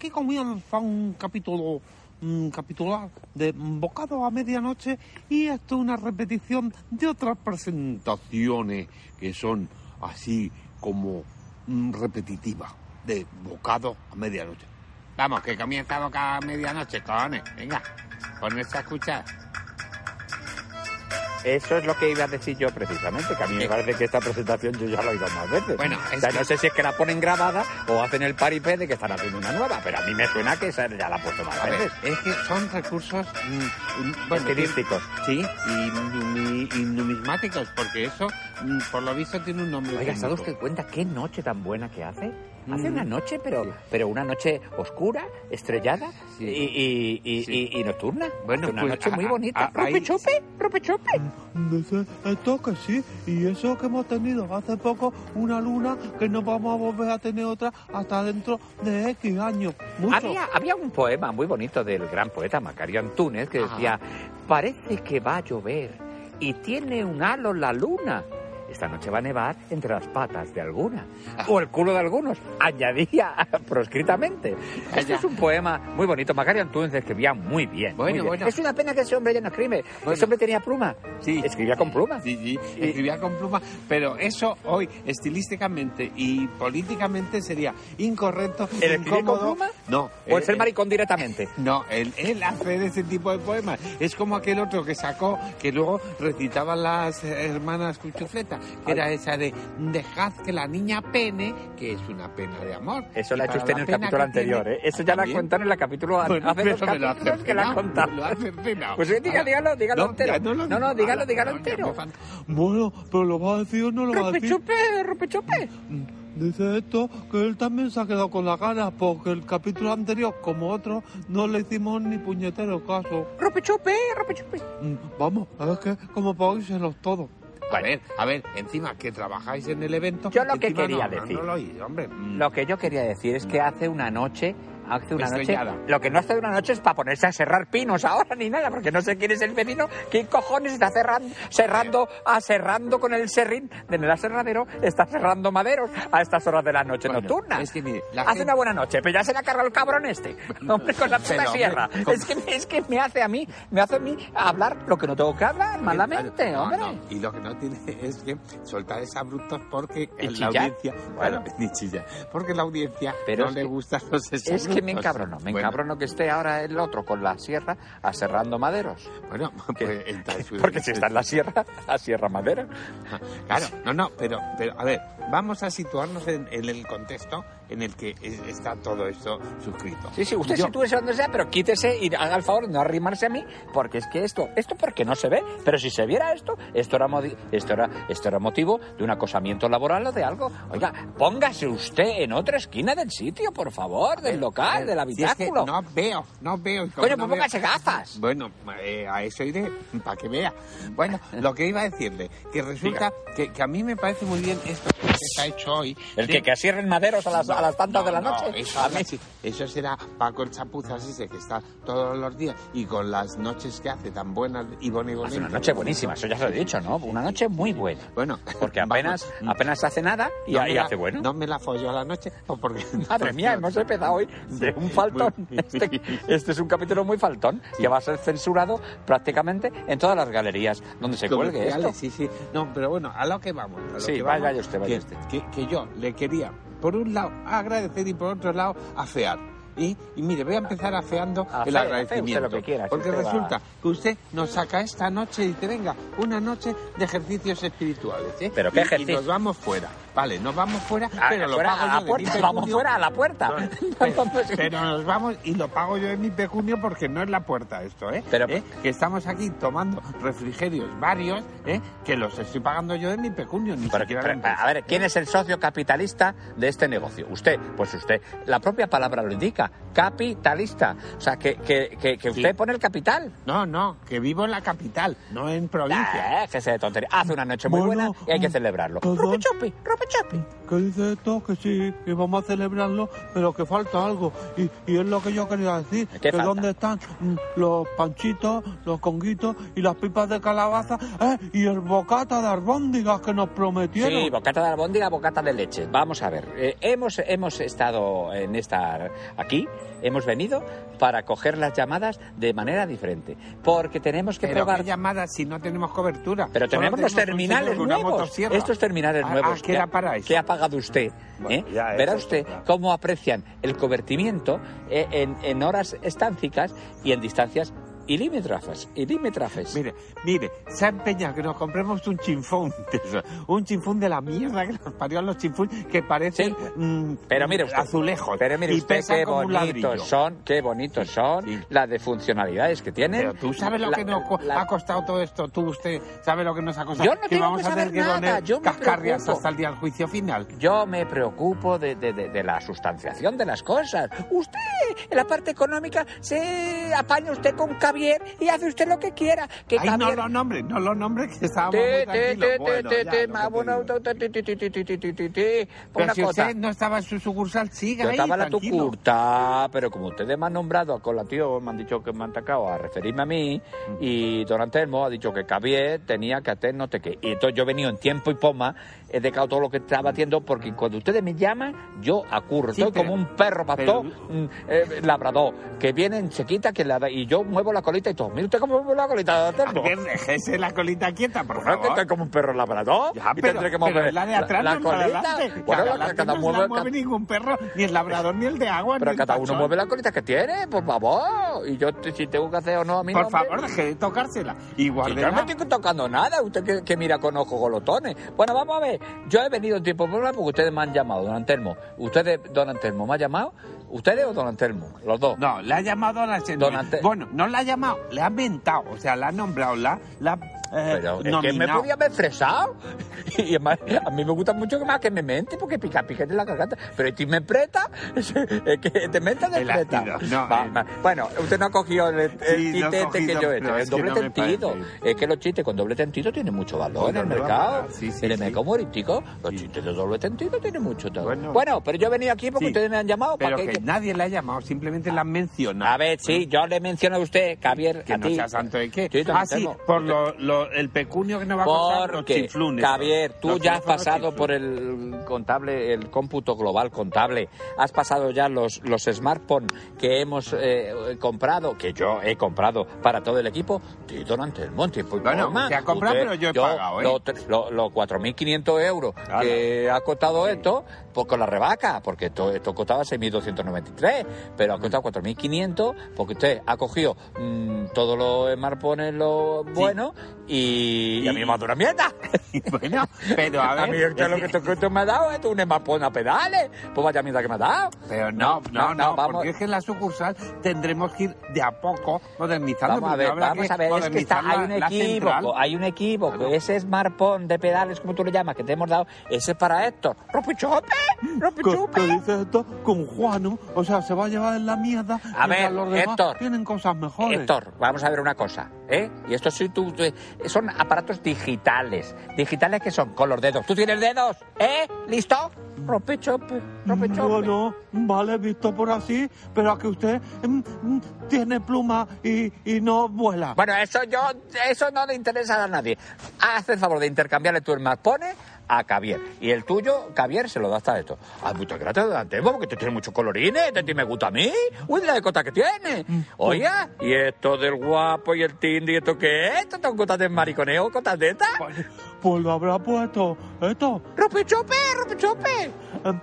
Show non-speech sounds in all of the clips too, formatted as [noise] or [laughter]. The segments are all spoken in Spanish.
aquí comienza un capítulo un capítulo de Bocado a medianoche y esto es una repetición de otras presentaciones que son así como mm, repetitivas de Bocado a medianoche. Vamos, que comienza Bocado a medianoche, cojones. Venga, ponerse a escuchar. Eso es lo que iba a decir yo precisamente, que a mí me parece que esta presentación yo ya la he oído más veces. Bueno, o sea, que- no sé si es que la ponen grabada o hacen el paripé de que están haciendo una nueva, pero a mí me suena que esa ya la han puesto más A ver, veces. es que son recursos mm, mm, Estilísticos. Sí, y, numi- y numismáticos, porque eso, mm, por lo visto, tiene un nombre. Oiga, ¿se ha técnico. usted cuenta qué noche tan buena que hace? Hace Mm. una noche, pero, Sí. pero una noche oscura, estrellada Sí. y, y- y- Sí. y- y nocturna. Bueno, Hace una pues, noche muy bonita. ahí- ¿Ropechope? ¿Ropechope? Dice, Esto que sí, y eso que hemos tenido hace poco una luna que no vamos a volver a tener otra hasta dentro de X años. Mucho. Había, había un poema muy bonito del gran poeta Macario Antúnez que Ajá. decía, parece que va a llover y tiene un halo la luna. Esta noche va a nevar entre las patas de alguna. Ah. O el culo de algunos. [laughs] Añadía proscritamente. Este ya. es un poema muy bonito. Macario Antúnez escribía muy bien. muy Bueno, bien. bueno. Es una pena que ese hombre ya no escribe. Bueno. Ese hombre tenía pluma. Sí. Escribía con pluma. Sí, sí, escribía con pluma, pero eso hoy estilísticamente y políticamente sería incorrecto, ¿El escribir con pluma? No, O el eh, ser eh, maricón directamente. No, él, él hace ese tipo de poemas. Es como aquel otro que sacó, que luego recitaban las hermanas Cuchufleta, que era esa de dejad que la niña pene, que es una pena de amor. Eso lo ha hecho usted en la el capítulo anterior, tiene- ¿eh? Eso ya ¿También? contado en el capítulo Bueno, hace dos pero me lo capítulos que contado. me lo. Pues sí, diga, dígalo, dígalo No, entero. no, lo No, no, dígalo, Ala, dígalo no, entero. Bueno, pero lo va a decir o no lo va a decir. Ropechope, ropechope. Dice esto que él también se ha quedado con la gana porque el capítulo anterior, como otro, no le hicimos ni puñetero caso. Ropechope, ropechope. Mm, Vamos, es que como para oírselos todos. A ver, a ver, encima que trabajáis en el evento. Yo lo que quería no, decir. No, lo oís, hombre. Lo que yo quería decir es que hace una noche, hace una noche, lo que no hace una noche es para ponerse a cerrar pinos ahora ni nada, porque no sé quién es el vecino, quién cojones está cerrando, cerrando, aserrando con el serrín de el aserradero, está cerrando maderos a estas horas de la noche Bueno, nocturna. es que mire, la hace gente- una buena noche, pero ya se le ha cargado el cabrón este, hombre, con la puta sierra. Es que, es que me hace a mí, me hace a mí hablar lo que no tengo que hablar, malamente, No, hombre. no, Y lo que no tiene [laughs] es que soltar esa abruptos porque ¿Y la audiencia. Bueno. [laughs] Ni chillar. Porque la audiencia Pero no le que- gustan los Es que me exabruptos. encabrono, me Bueno, encabrono que esté ahora el otro con la sierra aserrando maderos. Bueno, pues entra en su [laughs] Porque si está en la sierra, la sierra madera. Claro, no, no, pero, pero a ver, vamos a situarnos en, en el contexto en el que es- está todo esto suscrito. Sí, sí, usted Yo- sitúese donde sea, pero quítese y haga el favor de no arrimarse a mí, porque es que esto, esto porque no se ve, pero si se viera esto, esto era, modi- esto era, esto era motivo de un acosamiento laboral o de algo. Oiga, póngase usted en otra esquina del sitio, por favor, del local, del Si es que habitáculo. no veo, no veo. Coño, no pues veo- póngase gafas. Bueno, eh, a eso iré, [laughs] para que vea. Bueno, lo que iba a decirle, que resulta que, que a mí me parece muy bien esto que se ha hecho hoy. El que, que asierren maderos a las, a las tantas No, de la no, noche. eso, a mí sí, eso será Paco el Chapuzas ese que está todos los días y con las noches que hace tan buenas y bonitas. una noche buenísima, eso ya se lo he dicho, ¿no? Una noche muy buena. Bueno, Porque [laughs] apenas, vamos, apenas hace nada y, no la- hace bueno. No me la follo a la noche porque... Madre mía, hemos empezado hoy [laughs] de un faltón. Muy- [laughs] Este, este es un capítulo muy faltón que va a ser censurado prácticamente en todas las galerías donde se cuelgue esto. Sí, sí. No, pero bueno, a lo que vamos. a lo Sí, que vaya vamos, usted, vaya que, usted. Que, que yo le quería, por un lado, agradecer y por otro lado, afear. Y, y mire, voy a empezar afeando el agradecimiento. usted lo que quiera, si porque va- resulta que usted nos saca esta noche y dice, venga, una noche de ejercicios espirituales. ¿eh? ¿Pero qué Y- y ejercicio? nos vamos fuera. Vale, nos vamos fuera, Ah, pero lo pago a yo la de puerta, mi vamos fuera a la puerta. [laughs] Pero, pero nos vamos y lo pago yo en mi pecunio porque no es la puerta esto, ¿eh? Pero- ¿Eh? Que estamos aquí tomando refrigerios varios, ¿eh? Que los estoy pagando yo de mi pecunio, ni Pero, siquiera pero, a ver, ¿quién es el socio capitalista de este negocio? Usted, pues usted. La propia palabra lo indica, capitalista. O sea, que, que, que, que usted Sí. pone el capital. No, no, que vivo en la capital, no en provincia. Ah, que se de tontería. Hace una noche muy Bueno, buena y hay que celebrarlo. perdón. Rope chope, Rope Chope. ¿Qué dice esto? Que sí, que vamos a celebrarlo, pero que falta algo. Y, y es lo que yo quería decir. ¿Qué que falta? dónde están los panchitos, los conguitos y las pipas de calabaza eh, y el bocata de albóndigas que nos prometieron. Sí, bocata de albóndiga, bocata de leche. Vamos a ver, eh, hemos, hemos estado en esta aquí, hemos venido para coger las llamadas de manera diferente, porque tenemos que Pero probar... llamadas si no tenemos cobertura. Pero tenemos los terminales nuevos. Estos terminales Ah, nuevos. ah, que era para eso. que ha pagado usted. Bueno, ¿eh? Verá usted cómo aprecian el cobertimiento eh, en, en horas estáncicas y en distancias ilímitrafes. ilímitrafes. Mire, mire, se ha empeñado que nos compremos un chinfón, un chinfón de la mierda que nos parió a los chinfón que parecen Sí. mm, Pero mire usted, azulejos pero mire y usted qué bonitos son, qué bonitos son, Sí. las de funcionalidades que tienen. Pero tú sabes lo La- que nos la- ha costado todo esto, tú usted sabe lo que nos ha costado. Yo no que vamos que a tener saber que poner cascarrias hasta el día del juicio final. Yo me preocupo de, de- de- de la sustanciación de las cosas. Usted, en la parte económica se apaña usted con Javier y hace usted lo que quiera. Que Ay, no lo nombre, no lo nombre, que estábamos te, te, Pero si no estaba en su sucursal, siga Yo estaba en la tucurta, pero como ustedes me han nombrado a Colatío, me han dicho que me han atacado a referirme a mí, y don Antelmo ha dicho que Javier tenía que hacer no sé qué. Y entonces yo he venido en tiempo y poma he dejado todo lo que estaba haciendo, porque cuando ustedes me llaman, yo acurro. Sí, Estoy pero- como un perro pastor, pero- eh, labrador, que viene, se quita, que la da- y yo muevo la colita y todo. Mire usted cómo muevo la colita, don A Antelmo. ver, déjese la colita quieta, por que favor. estoy como un perro labrador. Ya, y pero, tendré que mover la de atrás, la, no colita. adelante. Bueno, la cada no mueve, la mueve ningún perro, ni el labrador, ni el de agua, Pero ni cada el uno mueve la colita que tiene, por favor. Y yo, si tengo que hacer o no a mí Por no, favor, deje de tocársela. Si yo no me estoy tocando nada, usted que, que mira con ojos golotones. Bueno, vamos a ver. Yo he venido en tiempo popular porque ustedes me han llamado, don Antelmo. ¿Ustedes, don Antelmo, me ha llamado? ¿Ustedes o don Antelmo? Los dos. No, le ha llamado a la señora. Don Bueno, no la ha llamado, le ha mentado. O sea, la ha nombrado, la, la eh, Pero es que me podía haber fresado. [laughs] Y además, a mí me gusta mucho que más que me mente, porque pica pica en la garganta. Pero si me preta, [laughs] es que te menta de El preta. no, Va, el-. Bueno, usted no ha cogido el, el Sí, he titete que yo he hecho. El doble no sentido. Es que los chistes con doble sentido tienen mucho valor en el ¿Dónde va a mercado. Sí, sí, Mire, sí. me como ahorita, los chistes de doble sentido tienen mucho todo. Bueno, Bueno. pero yo he venido aquí porque ustedes me han llamado para que que... nadie la ha llamado, simplemente la han mencionado. A ver, sí, yo le menciono a usted, Javier, Que a no ti. sea santo de qué. Don ah, sí, por lo, lo- el pecunio que nos va a costar los chiflunes. Javier, tú ya has pasado por el contable, el cómputo global contable, has pasado ya los, los smartphones que hemos eh, comprado, que yo he comprado para todo el equipo, sí, don Antelmo, y Bueno, forma. usted ha comprado, pero yo he pagado, ¿eh? Los lo, lo 4.500 euros Claro. que ha costado esto, pues con la rebaca, porque esto, esto costaba 6.293, pero ha costado 4.500 porque usted ha cogido mm, todos los smartphones lo bueno y, y a mí me ha dado una mierda. [laughs] bueno, pero a [laughs] ver. A mí esto es lo que esto, que esto me ha dado, esto es un smartphone a pedales. Pues vaya mierda que me ha dado. Pero no, no, no, vamos. porque es que en la sucursal tendremos que ir de a poco modernizando. Vamos a ver, vamos que a ver, es que está, modernizar hay un la- la equívoco, central. hay un equívoco. Claro. Ese smartphone de pedales, como tú le llamas, que te hemos dado, ese es para Héctor. ¡Ropichope! ¿Qué, ¡Ropichope! qué dice esto? Con Juano, o sea, se va a llevar en la mierda. A ver, los demás Héctor. Tienen cosas mejores. Héctor, vamos a ver una cosa, ¿eh? Y esto sí, tú, tú- son aparatos digitales. Digitales que son con los dedos. ¿Tú tienes dedos? ¿Eh? ¿Listo? Ropichope, ropichope. Bueno, vale, visto por así, pero a que usted mm, mm, tiene pluma y, y no vuela. Bueno, eso yo, eso no le interesa a nadie. Haz el favor de intercambiarle tu smartphone a Javier. Y el tuyo, Javier, se lo da hasta esto. Ah, muchas gracias, Dante, porque te tiene muchos colorines, te me gusta a mí. Uy, la de cota que tiene. Oye, ¿y esto del guapo y el Tinder y esto qué es? ¿Esto son cotas de mariconeo, cotas de estas? Pues, pues lo habrá puesto esto. ¡Ropichope, ropichope! Em,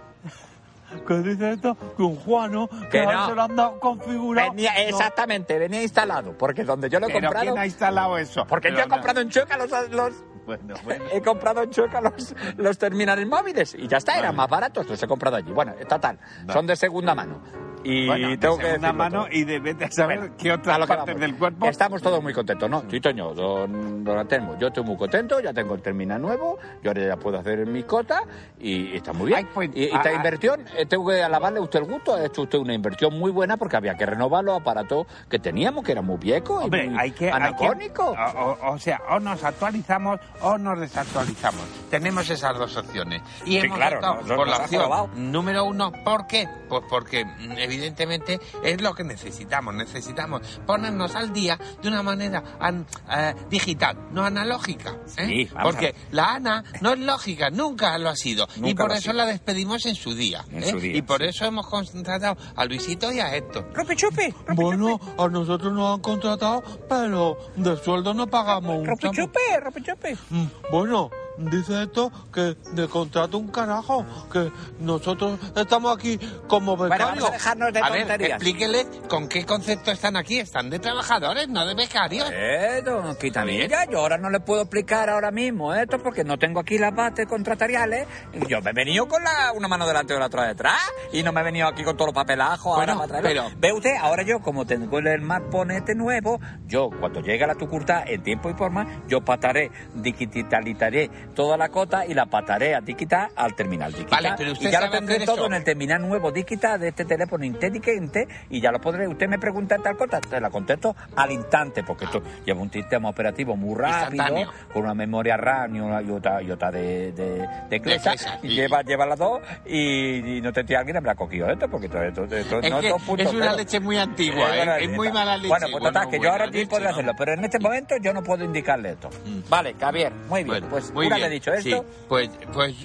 ¿Qué dice esto? Que un Juano que, no. se lo han dado configurado. Venía, No, exactamente, venía instalado. Porque donde yo lo he ¿Pero comprado... quién ha instalado eso? Porque Pero yo he no. comprado en Chueca los, los, Bueno, [laughs] bueno. he comprado en Chueca los, los terminales móviles y ya está, eran más baratos, los he comprado allí. Bueno, total, son de segunda mano. Y Bueno, de tengo que segunda decirlo mano todo. y de vete a saber Bueno, qué otras lo que partes del cuerpo. Estamos todos muy contentos, ¿no? Sí, Toño, don, don yo estoy muy contento, ya tengo el terminal nuevo, yo ahora ya puedo hacer mi cota y está muy bien. Ay, pues, y, y esta ah. inversión, eh, tengo que alabarle a usted el gusto, ha hecho usted una inversión muy buena porque había que renovar los aparatos que teníamos, que eran muy viejos y Hombre, muy hay que, que- o, sea, o nos actualizamos o nos desactualizamos. Tenemos esas dos opciones. Y Sí, hemos claro, nos por la opción número uno. ¿Por qué? Pues porque mm, evidentemente es lo que necesitamos. Necesitamos ponernos al día de una manera an- eh, digital, no analógica. ¿eh? Sí, vamos porque la ANA no es lógica, nunca lo ha sido. y por eso sido. la despedimos en su día. En ¿eh? su día, y por sí. eso hemos contratado a Luisito y a Héctor. ¡Rope chupe! Bueno, a nosotros nos han contratado, pero de sueldo no pagamos un ¡Rope chupe! ¡Rope chupe! Mm, Bueno, dice esto que de contrato un carajo, que nosotros estamos aquí como Bueno, becarios. vamos a dejarnos de A ver, explíquele con qué concepto están aquí. Están de trabajadores, no de becarios. Eh, don Quitanilla, yo ahora no le puedo explicar ahora mismo esto porque no tengo aquí las bases contratariales. Yo me he venido con la, una mano delante y la otra detrás y no me he venido aquí con todos los papelajos Bueno, ahora para traerlo. pero- Ve usted, ahora yo como tengo el smartphone nuevo, yo cuando llegue a la tucurta en tiempo y forma, yo pataré, digitalizaré toda la cota y la pataré a digital al terminal digital. Vale, pero usted y ya lo tendré todo eso. en el terminal nuevo digital de este teléfono inteligente y ya lo podré. Usted me pregunta tal cosa, te la contesto al instante, porque esto lleva un sistema operativo muy rápido, Instantáneo. con una memoria RAM y, una, y otra, y otra de, de, de Clesa, Clesa, y sí. lleva, lleva las dos y, y no te tienes alguien me ha cogido esto, porque todo esto, esto Es no que dos puntos es una leche muy antigua, Eh, ¿eh? bueno, es muy mala leche. Bueno, pues total, que yo ahora sí ¿no? hacerlo, pero en este momento yo no puedo indicarle esto. Vale, Javier, muy bien. Bueno, pues muy bien. Vez dicho esto, Sí, pues, pues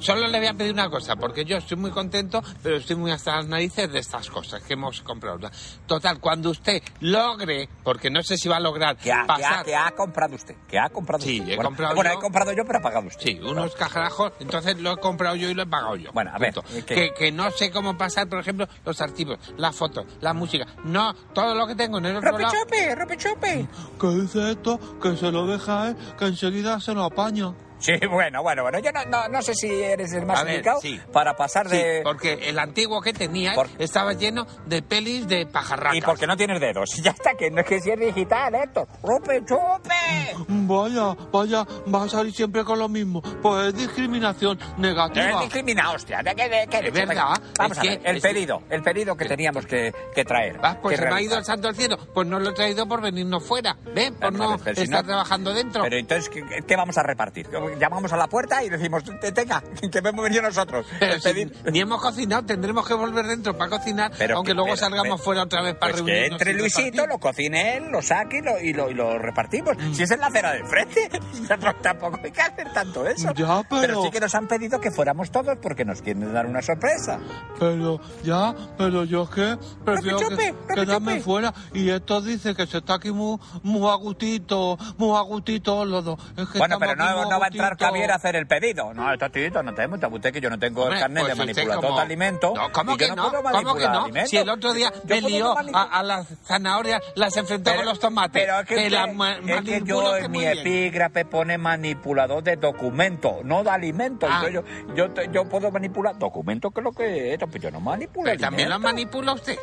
solo le voy a pedir una cosa, porque yo estoy muy contento, pero estoy muy hasta las narices de estas cosas que hemos comprado. Total, cuando usted logre, porque no sé si va a lograr ¿qué ha, qué ha- pasar... qué ha comprado usted? ¿Qué ha comprado Sí, usted? he bueno, comprado bueno, yo. he comprado yo, pero ha pagado usted. Sí, unos cajarajos, entonces lo he comprado yo y lo he pagado yo. Bueno, a ver. Que, que no sé cómo pasar, por ejemplo, los archivos, las fotos, la música. No, todo lo que tengo en el otro lado. ¡Ropechope, ropechope! ¿Qué dice esto? Que se lo deja él, que enseguida se lo apaña. Sí, bueno, bueno, bueno. Yo no, no, no sé si eres el más ver, indicado sí. para pasar Sí, de... porque el antiguo que tenía Por- estaba lleno de pelis de pajarracas. Y porque no tienes dedos. [laughs] Ya está, que no es que si es digital esto. ¡Ropechope! Vaya, vaya, va a salir siempre con lo mismo. Pues es discriminación No es negativa. discriminado, hostia. ¿De qué, de qué Es verdad, Vamos es a que- ver, el es- pedido, el pedido que teníamos que, que traer. Ah, pues que se me ha ido el santo al cielo. Pues no lo he traído por venirnos fuera. ¿Ven? Por no si estar no- trabajando dentro. Pero entonces, ¿qué, qué vamos a repartir? Llamamos a la puerta y decimos, "Te- tenga, que hemos venido nosotros. Pero si ni hemos cocinado, tendremos que volver dentro para cocinar, Pero aunque que- luego pero- salgamos pero- fuera otra vez para Pues que reunirnos. entre y Luisito, lo cocine él, lo saque y lo, y lo, y lo repartimos. Si es en la acera de frente, [laughs] nosotros tampoco hay que hacer tanto eso. Ya, pero- sí que nos han pedido que fuéramos todos porque nos quieren dar una sorpresa. Pero ya, pero yo es que prefiero que, quedarme fuera. Y esto dice que se está aquí muy, muy a gustito, muy a gustito los dos. Es que Bueno, pero no va a entrar gustito. Javier a hacer el pedido. No, esto tito, no tenemos, usted que yo no tengo Hombre, el carnet pues de usted manipulador como- de alimento. No, ¿cómo y yo que no? puedo ¿Cómo que no? alimentos. Si el otro día Yo me lió a, a las zanahorias, las enfrentó Pero- con los tomates. Pero es que, usted- la es que yo en mi epígrafe pone manipulador de documentos, no de alimentos. Ah. Yo, yo, yo puedo manipular documentos, que es lo que es, pues yo no manipulo Pero también lo alimentos. manipula usted.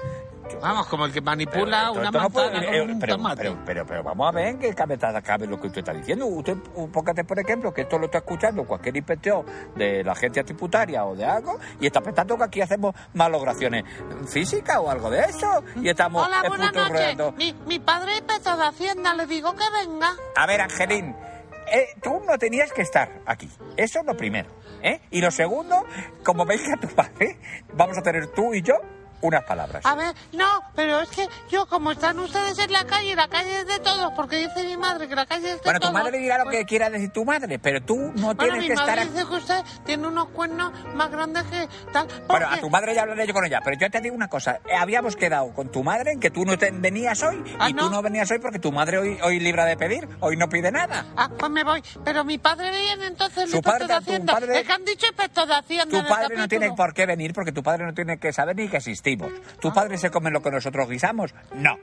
Vamos, como el que manipula Pero una no puede- manzana eh, con un pero, tomate. pero, pero, pero vamos a ver en qué cabeza cabe lo que usted está diciendo. Usted, póngate por ejemplo, que esto lo está escuchando cualquier inspector de la agencia tributaria o de algo y está pensando que aquí hacemos malograciones físicas o algo de eso y estamos Hola, buenas noches. Mi, mi padre empezó de Hacienda, le digo que venga. A ver, Angelín, eh, tú no tenías que estar aquí. Eso es lo primero. ¿eh? Y lo segundo, como venga tu padre, vamos a tener tú y yo unas palabras. A ver, no, pero es que yo, como están ustedes en la calle, la calle es de todos, porque dice mi madre que la calle es de Bueno, tu todos. madre dirá lo pues- que quiera decir tu madre, pero tú no Bueno, tienes mi que estar madre aquí. dice que usted tiene unos cuernos más grandes que tal. Bueno, a tu madre ya hablaré yo con ella, pero yo te digo una cosa. eh, Habíamos quedado con tu madre en que tú no te venías hoy Ah, y tú ¿no? no venías hoy porque tu madre hoy, hoy libra de pedir, hoy no pide nada. Ah, pues me voy. Pero mi padre viene entonces, Su padre- de tu Hacienda. padre- Es que han dicho inspector de Hacienda Tu padre no tiene por qué venir porque tu padre no tiene que saber ni que existimos. ¿Tu padre se come lo que nosotros guisamos? No.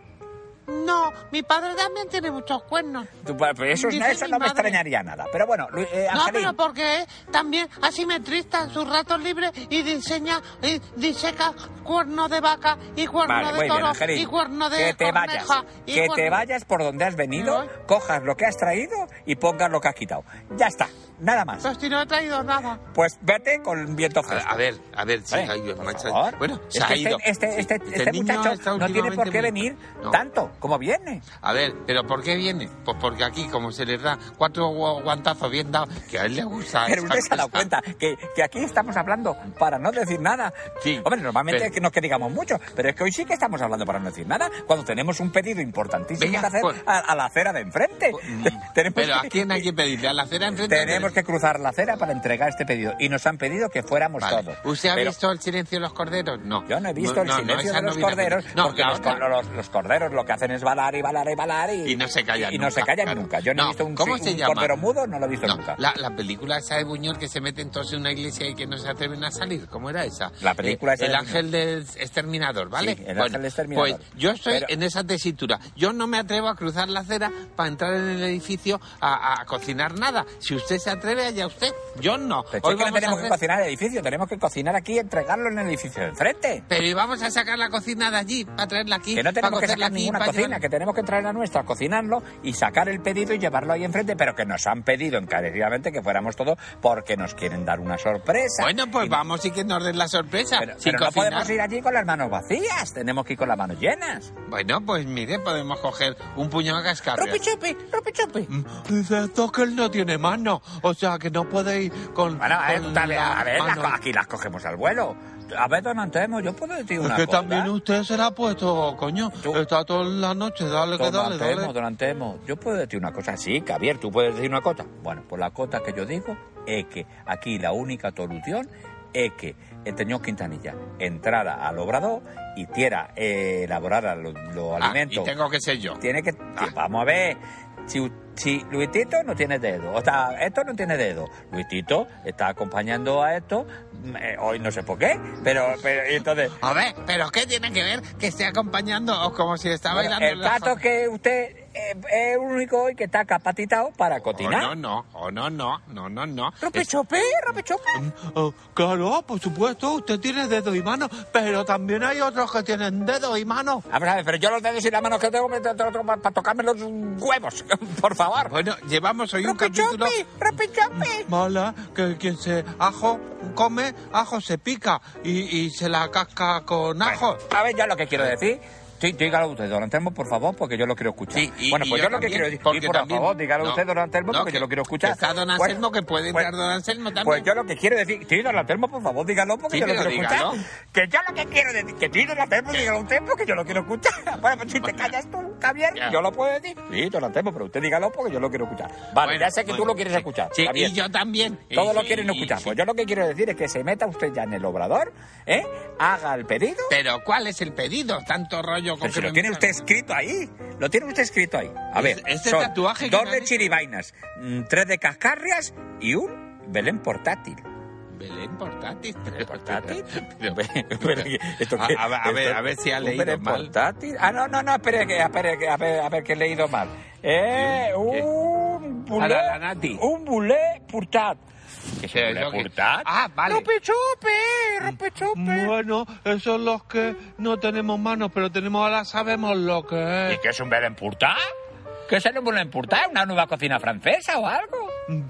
No, mi padre también tiene muchos cuernos. Tú, pues, Eso, no me extrañaría nada. Pero bueno, eh, No, pero porque es también asimetrista en sus ratos libres y diseña y diseca cuerno de vaca y cuerno Vale, de bien, toro y cuerno de que te vayas, y que te vayas por donde has venido, cojas lo que has traído y pongas lo que has quitado. Ya está, nada más. Pues si no he traído nada. Pues vete con viento A, fresco. a ver, a ver, sí, Vale, ay, por macho. favor. Bueno, se Es ha ido. este, este, este, este niño muchacho no tiene por qué venir No. tanto como viene. A ver, ¿pero por qué viene? Pues porque aquí, como se les da cuatro gu- guantazos bien dados, que a él le gusta. Pero usted se ha dado cuenta que, que aquí estamos hablando para no decir nada. Sí, Hombre, normalmente pero- es que no es que digamos mucho, pero es que hoy sí que estamos hablando para no decir nada, cuando tenemos un pedido importantísimo Venga, que hacer pues- a, a la acera de enfrente. [laughs] tenemos Pero ¿a quién hay que pedirle? ¿A la acera enfrente? Tenemos que cruzar la acera para entregar este pedido. Y nos han pedido que fuéramos Vale. todos. ¿Usted ha Pero visto el silencio de los corderos? No. Yo no he visto el silencio de los corderos, porque los, los- los corderos lo que hacen es balar y balar y balar y, Y no se callan y no se callan claro. nunca. Yo no, he visto un, ¿cómo un se llama? cordero mudo, no lo he visto nunca. la, la película esa de Buñuel que se meten todos en una iglesia y que no se atreven a salir. ¿Cómo era esa? La película Eh, esa El de ángel del exterminador, ¿vale? Sí, el ángel exterminador. Pues yo estoy Pero- en esa tesitura. Yo no me atrevo a cruzar la acera para entrar en el edificio a, a cocinar nada. Si usted se atreve, allá usted. Yo no. Pero Hoy es que no tenemos que cocinar el edificio, tenemos que cocinar aquí y entregarlo en el edificio de enfrente. Pero ¿y vamos a sacar la cocina de allí, para traerla aquí. Que no tenemos que sacar ninguna cocina, llevar- que tenemos que traer la nuestra, cocinarlo y sacar el pedido y llevarlo ahí enfrente, pero que nos han pedido encarecidamente que fuéramos todos porque nos quieren dar una sorpresa. Bueno, pues Y- vamos y que nos den la sorpresa. Pero, sin pero no podemos ir allí con las manos vacías, tenemos que ir con las manos llenas. Bueno, pues mire, podemos coger un puñado de cascarrias. ¡Rupi chupi! ¡Rupi chupi! Mm, Dice esto que él no tiene mano. O sea, que no puede ir con. Bueno, a ver, con la a ver, las co- aquí las cogemos al vuelo. A ver, don Antemo, yo puedo decir Es una que cosa. también usted se la ha puesto, coño. Tú- Está toda la noche, dale, que Don dale, Antemo, dale. don Antemo, yo puedo decir una cosa. Sí, Javier, tú puedes decir una cosa. Bueno, pues la cosa que yo digo es que aquí la única solución es que el señor Quintanilla entrara al obrador y tiera eh, elaborara los los Ah, alimentos. y tengo que ser yo. Tiene que... Ah. Vamos a ver. Si, si Luisito no tiene dedo, o sea, esto no tiene dedo. Luisito está acompañando a esto, mm, eh, hoy no sé por qué, pero, pero entonces... A ver, pero ¿qué tiene que ver que esté acompañando o como si está Bueno, bailando? el fa- que usted es el único hoy que está capacitado para Oh, cocinar. no, no, oh, no, no, no, no, no. Rope Es- chope, rope chope. Oh, claro, por supuesto, usted tiene dedos y manos, pero también hay otros que tienen dedos y manos. Vamos a ver, pero yo los dedos y las manos que tengo para tocarme los huevos, [laughs] por favor. Bueno, llevamos hoy un Rope capítulo... chope, rope chope. Mala, que quien se ajo come, ajo se pica y, y se la casca con ajo. A ver, yo lo que quiero decir. Sí, dígalo usted, don Antelmo, por favor, porque yo lo quiero escuchar. Sí, y- bueno, y pues yo yo, lo que quiero decir. por también- favor, dígalo no, usted, don Antelmo, no, porque que- yo lo quiero escuchar. está don Anselmo, que puede pues- entrar don Anselmo también. Pues yo lo que quiero decir. Sí, don Antelmo, por favor, dígalo, porque Sí, yo lo quiero escuchar. Que yo lo que quiero decir. Que sí, don Antelmo, dígalo usted, porque yo lo quiero escuchar. [laughs] Bueno, pues si te callas tú, Javier, Ya. yo lo puedo decir. Sí, don Antelmo, pero usted dígalo porque yo lo quiero escuchar. Vale, Bueno, ya sé que tú lo quieres sí. escuchar. Sí, bien. y yo también. Todos lo quieren escuchar. Pues yo lo que quiero decir es que se meta usted ya en el obrador, ¿eh? Haga el pedido. Pero ¿cuál es el pedido? Tanto rollo con Pero si que lo me tiene usted escrito ahí. Lo tiene usted escrito ahí. A ver, Este- son tatuaje dos de chiribainas, mm, tres de cascarrias y un Belén portátil. Belén portátil. ¿Belén portátil? Pero- Pero, ¿esto A- a ver, a ver, ¿Esto- a ver si ha leído Belén mal. portátil? Ah, no, no, no, espere, que, espere, que, a, ver, a ver que he leído mal. Eh, un bulé, un bulé portat. ¿Qué eso que- portat? Ah, vale. Ropechope, ropechope. Bueno, esos son los que no tenemos manos, pero tenemos ahora sabemos lo que ¿Y es. qué es un Belén portat? ¿Qué es un Belén portat? ¿Una nueva cocina francesa o algo?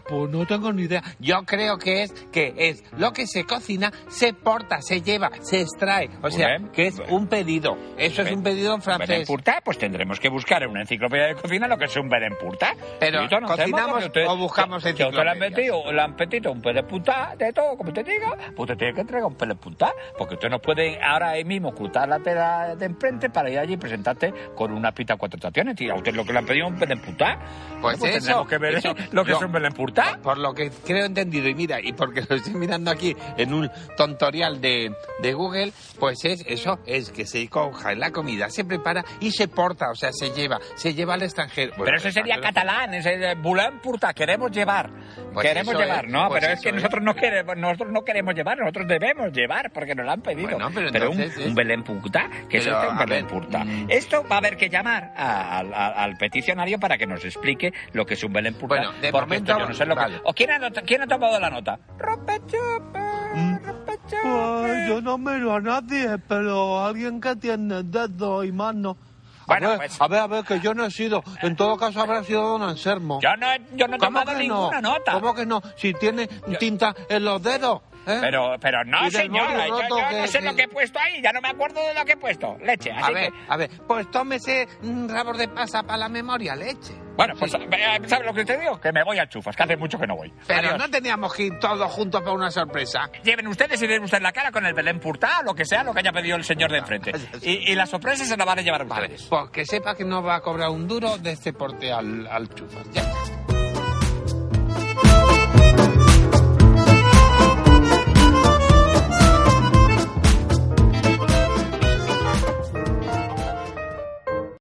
Pues no tengo ni idea. Yo creo que es que es lo que se cocina, se porta, se lleva, se extrae. O sea, Bien. que es un pedido. Eso es un pedido en francés. portat, pues tendremos que buscar en una enciclopedia de cocina lo que es un portat. Pero, no ¿cocinamos usted- o buscamos usted le han enciclopedias? metido, le han metido un portat, de todo, como usted diga, pues usted tiene que entregar un portat, porque usted no puede ahora ahí mismo cruzar la tela de enfrente para ir allí y presentarte con una pita cuatro estaciones. Y a usted lo que le han pedido es un Belén portat. Pues eso, tendremos que ver eso. [laughs] lo que Yo- es un Belén Purtá? Por lo que creo entendido, y mira, y porque lo estoy mirando aquí en un tontorial de, de Google, pues es eso, es que se coja la comida, se prepara y se porta, o sea, se lleva, se lleva al extranjero. Bueno, Pero eso sería pero- catalán, ese de Belén Purtá, queremos llevar. Pues queremos llevar, es, no, pues pero es que es. nosotros no queremos, nosotros no queremos llevar, nosotros debemos llevar, porque nos lo han pedido. Bueno, pero un, entonces es- un Belén Purtá, que es Pero, este un a Belén ver, Purtá. mm. Esto va a haber que llamar a- al- al- al peticionario para que nos explique lo que es un Belén Purtá. Bueno, de momento, yo no sé lo que-. ¿O quién ha, not- quién ha tomado la nota? Rompechupe, rompechupe. Pues yo no miro a nadie, pero alguien que tiene dedos y manos. A, Bueno, ver, pues- a ver, a ver, que yo no he sido. En todo caso habrá sido don Anselmo. Yo no, he- yo no he ¿Cómo tomado que no? ninguna nota. ¿Cómo que no? Si tiene tinta en los dedos. ¿eh? Pero, pero no, señora, yo, roto yo no que- sé que- lo que he puesto ahí, ya no me acuerdo de lo que he puesto. Leche, así A ver, que... a ver, pues tómese un rabor de pasa para la memoria, leche. Bueno, pues, eh, ¿sabes lo que te digo? Que me voy a chufas, que hace mucho que no voy. Pero Adiós. no teníamos que ir todos juntos para una sorpresa. Lleven ustedes y den usted la cara con el Belén Purtá, lo que sea, lo que haya pedido el señor de enfrente. [laughs] Y, y la sorpresa se la van a llevar Vale, ustedes. pues que sepa que no va a cobrar un duro de este porte al, al chufas. Ya.